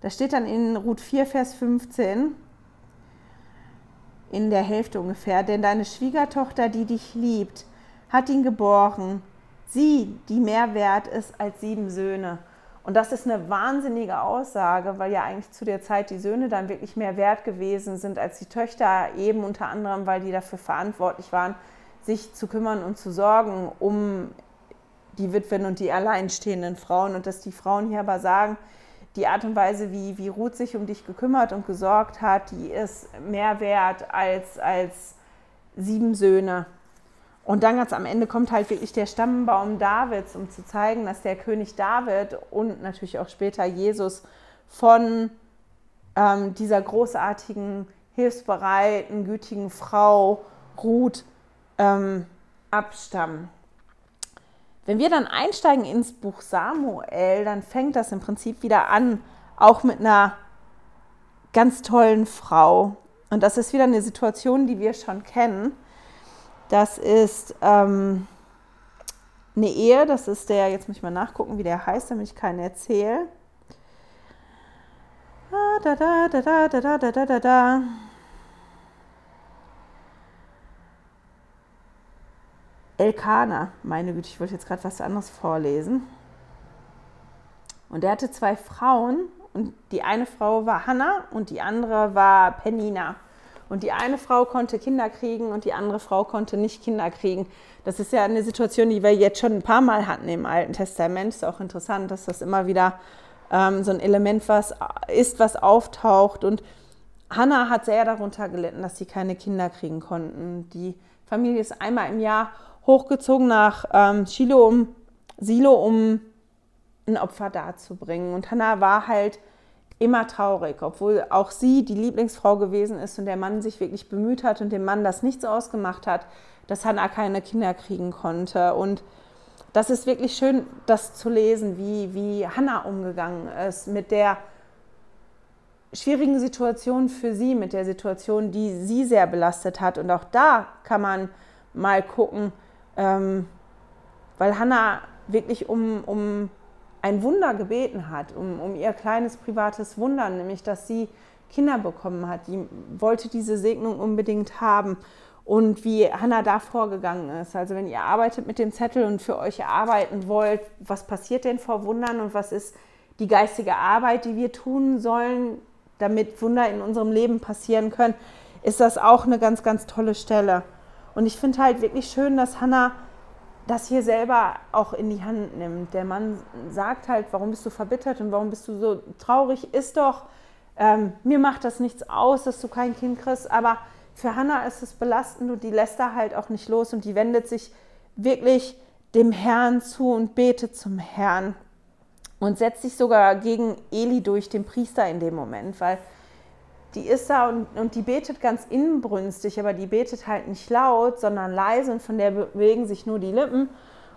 da steht dann in Ruth 4, Vers 15, in der Hälfte ungefähr, denn deine Schwiegertochter, die dich liebt, hat ihn geboren, sie, die mehr wert ist als sieben Söhne. Und das ist eine wahnsinnige Aussage, weil ja eigentlich zu der Zeit die Söhne dann wirklich mehr wert gewesen sind als die Töchter, eben unter anderem, weil die dafür verantwortlich waren, sich zu kümmern und zu sorgen um die Witwen und die alleinstehenden Frauen. Und dass die Frauen hier aber sagen, die Art und Weise, wie, wie Ruth sich um dich gekümmert und gesorgt hat, die ist mehr wert als, als sieben Söhne. Und dann ganz am Ende kommt halt wirklich der Stammbaum Davids, um zu zeigen, dass der König David und natürlich auch später Jesus von ähm, dieser großartigen, hilfsbereiten, gütigen Frau Ruth ähm, abstammen. Wenn wir dann einsteigen ins Buch Samuel, dann fängt das im Prinzip wieder an, auch mit einer ganz tollen Frau. Und das ist wieder eine Situation, die wir schon kennen. Das ist ähm, eine Ehe, das ist der, jetzt muss ich mal nachgucken, wie der heißt, damit ich keinen erzähle. Ah, da, da, da, da, da, da, da, da, da. Elkana, meine Güte, ich wollte jetzt gerade was anderes vorlesen. Und er hatte zwei Frauen und die eine Frau war Hannah und die andere war Penina. Und die eine Frau konnte Kinder kriegen und die andere Frau konnte nicht Kinder kriegen. Das ist ja eine Situation, die wir jetzt schon ein paar Mal hatten im Alten Testament. Ist auch interessant, dass das immer wieder ähm, so ein Element was ist, was auftaucht. Und Hannah hat sehr darunter gelitten, dass sie keine Kinder kriegen konnten. Die Familie ist einmal im Jahr hochgezogen nach ähm, Shiloh, um, Silo, um ein Opfer darzubringen. Und Hannah war halt immer traurig, obwohl auch sie die Lieblingsfrau gewesen ist und der Mann sich wirklich bemüht hat und dem Mann das nichts ausgemacht hat, dass Hannah keine Kinder kriegen konnte. Und das ist wirklich schön, das zu lesen, wie, wie Hannah umgegangen ist mit der schwierigen Situation für sie, mit der Situation, die sie sehr belastet hat. Und auch da kann man mal gucken, ähm, weil Hannah wirklich um, um ein Wunder gebeten hat, um, um ihr kleines privates Wunder, nämlich dass sie Kinder bekommen hat. Die wollte diese Segnung unbedingt haben und wie Hannah da vorgegangen ist. Also wenn ihr arbeitet mit dem Zettel und für euch arbeiten wollt, was passiert denn vor Wundern und was ist die geistige Arbeit, die wir tun sollen, damit Wunder in unserem Leben passieren können, ist das auch eine ganz, ganz tolle Stelle. Und ich finde halt wirklich schön, dass Hannah das hier selber auch in die Hand nimmt. Der Mann sagt halt, warum bist du verbittert und warum bist du so traurig? Ist doch, ähm, mir macht das nichts aus, dass du kein Kind kriegst, aber für Hannah ist es belastend und die lässt da halt auch nicht los und die wendet sich wirklich dem Herrn zu und betet zum Herrn und setzt sich sogar gegen Eli durch, den Priester in dem Moment, weil die ist da und, und die betet ganz inbrünstig, aber die betet halt nicht laut, sondern leise und von der bewegen sich nur die Lippen.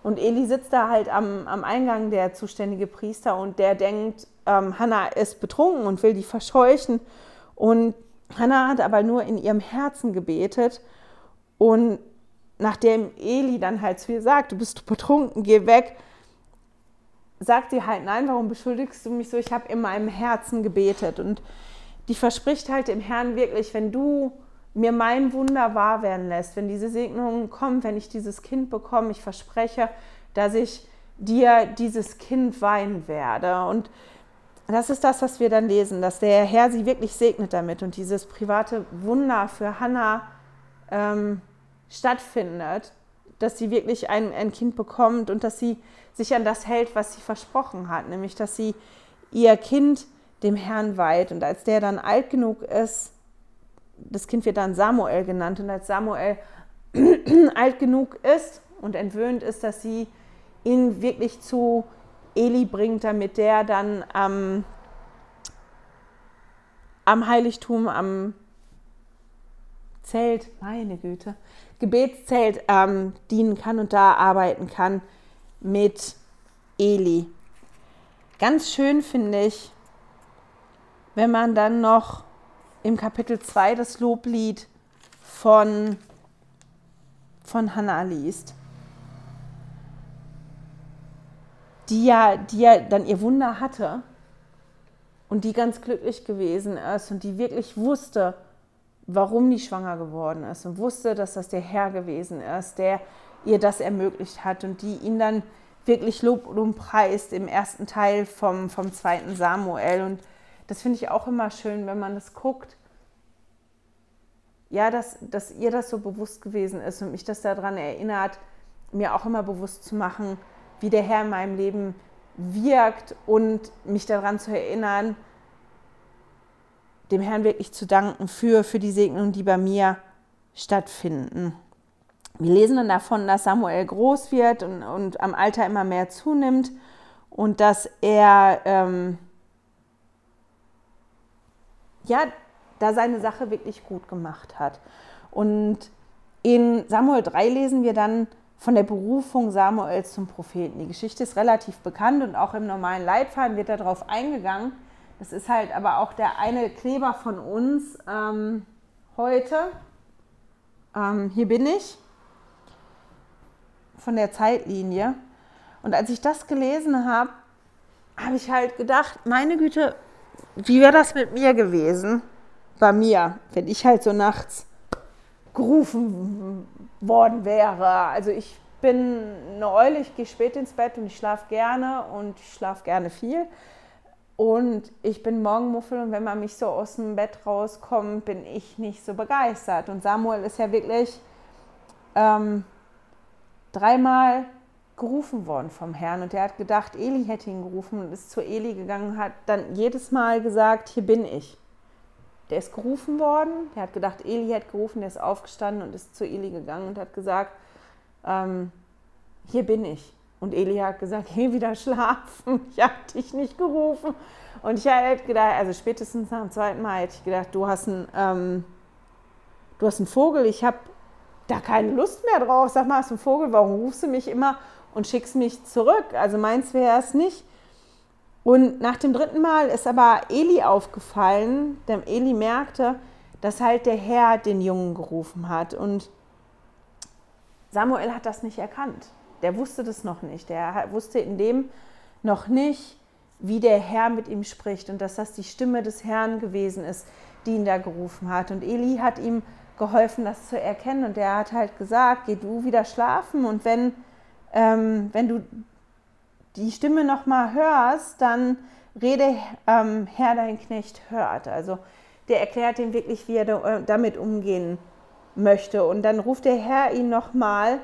Und Eli sitzt da halt am, am Eingang, der zuständige Priester, und der denkt, ähm, Hannah ist betrunken und will die verscheuchen. Und Hannah hat aber nur in ihrem Herzen gebetet. Und nachdem Eli dann halt zu ihr sagt, du bist betrunken, geh weg, sagt sie halt, nein, warum beschuldigst du mich so? Ich habe in meinem Herzen gebetet. Und die verspricht halt dem Herrn wirklich, wenn du mir mein Wunder wahr werden lässt, wenn diese Segnung kommt, wenn ich dieses Kind bekomme, ich verspreche, dass ich dir dieses Kind weihen werde. Und das ist das, was wir dann lesen, dass der Herr sie wirklich segnet damit und dieses private Wunder für Hannah ähm, stattfindet, dass sie wirklich ein, ein Kind bekommt und dass sie sich an das hält, was sie versprochen hat, nämlich dass sie ihr Kind dem Herrn weiht. Und als der dann alt genug ist, das Kind wird dann Samuel genannt, und als Samuel [clears throat] alt genug ist und entwöhnt ist, dass sie ihn wirklich zu Eli bringt, damit der dann ähm, am Heiligtum, am Zelt, meine Güte, Gebetszelt ähm, dienen kann und da arbeiten kann mit Eli. Ganz schön finde ich, wenn man dann noch im Kapitel 2 das Loblied von, von Hannah liest, die ja, die ja dann ihr Wunder hatte und die ganz glücklich gewesen ist und die wirklich wusste, warum die schwanger geworden ist und wusste, dass das der Herr gewesen ist, der ihr das ermöglicht hat und die ihn dann wirklich Lob und preist im ersten Teil vom, vom zweiten Samuel. Und das finde ich auch immer schön, wenn man das guckt. Ja, dass, dass ihr das so bewusst gewesen ist und mich das daran erinnert, mir auch immer bewusst zu machen, wie der Herr in meinem Leben wirkt und mich daran zu erinnern, dem Herrn wirklich zu danken für, für die Segnungen, die bei mir stattfinden. Wir lesen dann davon, dass Samuel groß wird und, und am Alter immer mehr zunimmt und dass er ähm, ja, da seine Sache wirklich gut gemacht hat. Und in Samuel 3 lesen wir dann von der Berufung Samuels zum Propheten. Die Geschichte ist relativ bekannt und auch im normalen Leitfaden wird darauf eingegangen. Das ist halt aber auch der eine Kleber von uns ähm, heute. Ähm, hier bin ich von der Zeitlinie. Und als ich das gelesen habe, habe ich halt gedacht, meine Güte, wie wäre das mit mir gewesen? Bei mir, wenn ich halt so nachts gerufen worden wäre. Also ich bin eine Eule, ich gehe spät ins Bett und ich schlafe gerne und ich schlafe gerne viel. Und ich bin Morgenmuffel und wenn man mich so aus dem Bett rauskommt, bin ich nicht so begeistert. Und Samuel ist ja wirklich ähm, dreimal gerufen worden vom Herrn und der hat gedacht, Eli hätte ihn gerufen und ist zu Eli gegangen und hat dann jedes Mal gesagt, hier bin ich. Der ist gerufen worden, der hat gedacht, Eli hätte gerufen, der ist aufgestanden und ist zu Eli gegangen und hat gesagt, ähm, hier bin ich. Und Eli hat gesagt, geh wieder schlafen, ich habe dich nicht gerufen. Und ich hätte gedacht, also spätestens nach dem zweiten Mal hätte ich gedacht, du hast einen, ähm, du hast einen Vogel, ich habe da keine Lust mehr drauf. Sag mal, hast du einen Vogel, warum rufst du mich immer und schickst mich zurück? Also meins wäre es nicht. Und nach dem dritten Mal ist aber Eli aufgefallen, denn Eli merkte, dass halt der Herr den Jungen gerufen hat. Und Samuel hat das nicht erkannt. Der wusste das noch nicht. Der wusste in dem noch nicht, wie der Herr mit ihm spricht und dass das die Stimme des Herrn gewesen ist, die ihn da gerufen hat. Und Eli hat ihm geholfen, das zu erkennen. Und er hat halt gesagt, geh du wieder schlafen und wenn, ähm, wenn du die Stimme nochmal hörst, dann rede ähm, Herr, dein Knecht hört. Also der erklärt ihm wirklich, wie er damit umgehen möchte. Und dann ruft der Herr ihn nochmal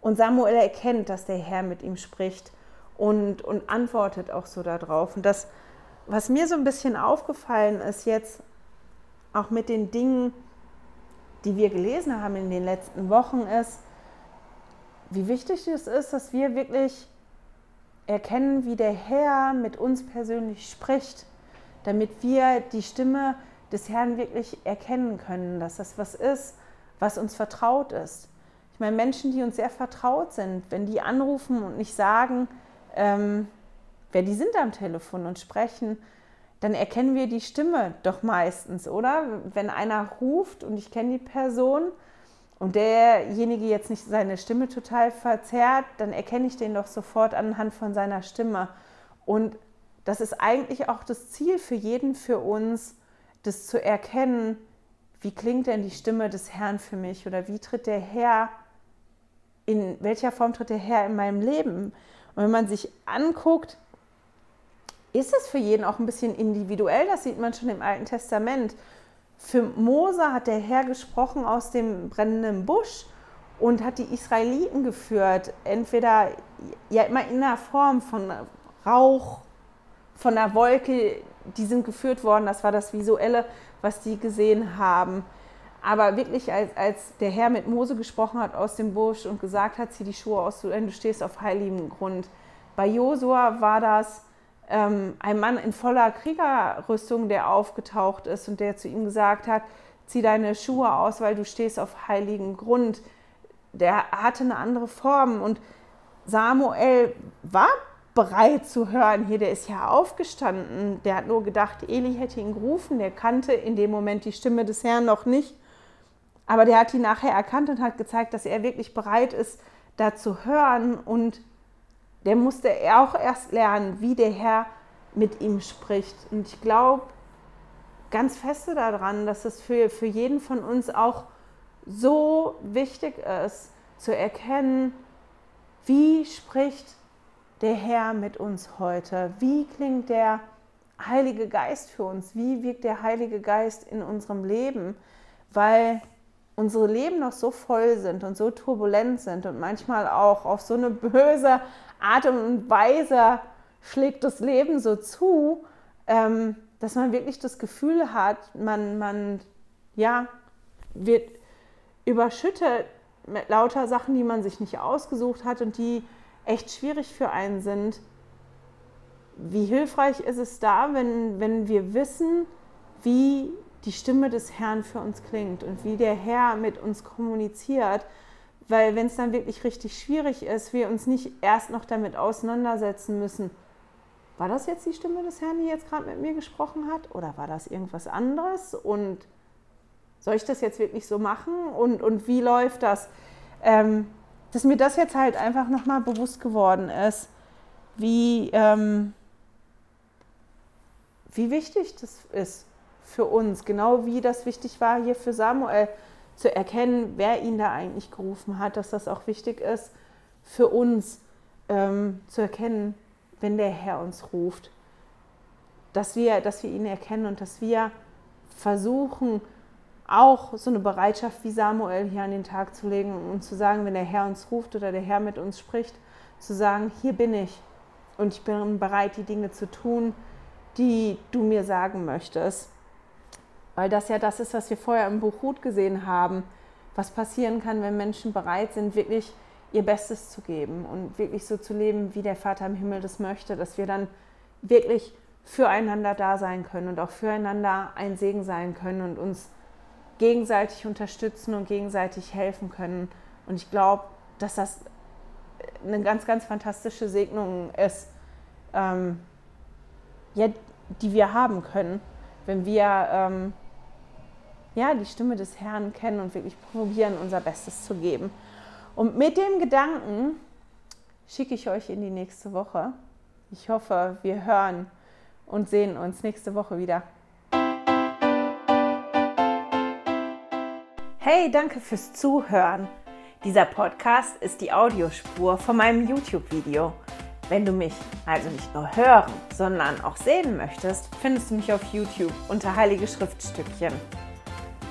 und Samuel erkennt, dass der Herr mit ihm spricht und, und antwortet auch so darauf. Und das, was mir so ein bisschen aufgefallen ist jetzt, auch mit den Dingen, die wir gelesen haben in den letzten Wochen, ist, wie wichtig es ist, dass wir wirklich erkennen, wie der Herr mit uns persönlich spricht, damit wir die Stimme des Herrn wirklich erkennen können, dass das was ist, was uns vertraut ist. Ich meine, Menschen, die uns sehr vertraut sind, wenn die anrufen und nicht sagen, ähm, wer die sind am Telefon und sprechen, dann erkennen wir die Stimme doch meistens, oder? Wenn einer ruft und ich kenne die Person und derjenige jetzt nicht seine Stimme total verzerrt, dann erkenne ich den doch sofort anhand von seiner Stimme. Und das ist eigentlich auch das Ziel für jeden, für uns, das zu erkennen, wie klingt denn die Stimme des Herrn für mich oder wie tritt der Herr, in welcher Form tritt der Herr in meinem Leben? Und wenn man sich anguckt, ist es für jeden auch ein bisschen individuell, das sieht man schon im Alten Testament. Für Mose hat der Herr gesprochen aus dem brennenden Busch und hat die Israeliten geführt, entweder ja immer in der Form von Rauch, von einer Wolke, die sind geführt worden, das war das Visuelle, was die gesehen haben. Aber wirklich, als, als der Herr mit Mose gesprochen hat aus dem Busch und gesagt hat, zieh die Schuhe aus, du stehst auf heiligem Grund. Bei Josua war das ähm, ein Mann in voller Kriegerrüstung, der aufgetaucht ist und der zu ihm gesagt hat, zieh deine Schuhe aus, weil du stehst auf heiligem Grund. Der hatte eine andere Form und Samuel war bereit zu hören. Hier, der ist ja aufgestanden. Der hat nur gedacht, Eli hätte ihn gerufen. Der kannte in dem Moment die Stimme des Herrn noch nicht. Aber der hat ihn nachher erkannt und hat gezeigt, dass er wirklich bereit ist, da zu hören und der musste auch erst lernen, wie der Herr mit ihm spricht. Und ich glaube ganz feste daran, dass es für, für jeden von uns auch so wichtig ist, zu erkennen, wie spricht der Herr mit uns heute? Wie klingt der Heilige Geist für uns? Wie wirkt der Heilige Geist in unserem Leben? Weil unsere Leben noch so voll sind und so turbulent sind und manchmal auch auf so eine böse Art und Weise schlägt das Leben so zu, ähm, dass man wirklich das Gefühl hat, man, man ja, wird überschüttet mit lauter Sachen, die man sich nicht ausgesucht hat und die echt schwierig für einen sind. Wie hilfreich ist es da, wenn, wenn wir wissen, wie die Stimme des Herrn für uns klingt und wie der Herr mit uns kommuniziert, weil wenn es dann wirklich richtig schwierig ist, wir uns nicht erst noch damit auseinandersetzen müssen, war das jetzt die Stimme des Herrn, die jetzt gerade mit mir gesprochen hat? Oder war das irgendwas anderes? Und soll ich das jetzt wirklich so machen? Und, und wie läuft das? Ähm, dass mir das jetzt halt einfach nochmal bewusst geworden ist, wie, ähm, wie wichtig das ist für uns. Genau wie das wichtig war hier für Samuel zu erkennen, wer ihn da eigentlich gerufen hat, dass das auch wichtig ist für uns ähm, zu erkennen, wenn der Herr uns ruft, dass wir, dass wir ihn erkennen und dass wir versuchen, auch so eine Bereitschaft wie Samuel hier an den Tag zu legen und zu sagen, wenn der Herr uns ruft oder der Herr mit uns spricht, zu sagen, hier bin ich und ich bin bereit, die Dinge zu tun, die du mir sagen möchtest. Weil das ja das ist, was wir vorher im Buch Ruth gesehen haben, was passieren kann, wenn Menschen bereit sind, wirklich ihr Bestes zu geben und wirklich so zu leben, wie der Vater im Himmel das möchte, dass wir dann wirklich füreinander da sein können und auch füreinander ein Segen sein können und uns gegenseitig unterstützen und gegenseitig helfen können. Und ich glaube, dass das eine ganz, ganz fantastische Segnung ist, ähm, ja, die wir haben können, wenn wir ähm, ja, die Stimme des Herrn kennen und wirklich probieren, unser Bestes zu geben. Und mit dem Gedanken schicke ich euch in die nächste Woche. Ich hoffe, wir hören und sehen uns nächste Woche wieder. Hey, danke fürs Zuhören. Dieser Podcast ist die Audiospur von meinem YouTube-Video. Wenn du mich also nicht nur hören, sondern auch sehen möchtest, findest du mich auf YouTube unter Heilige Schriftstückchen.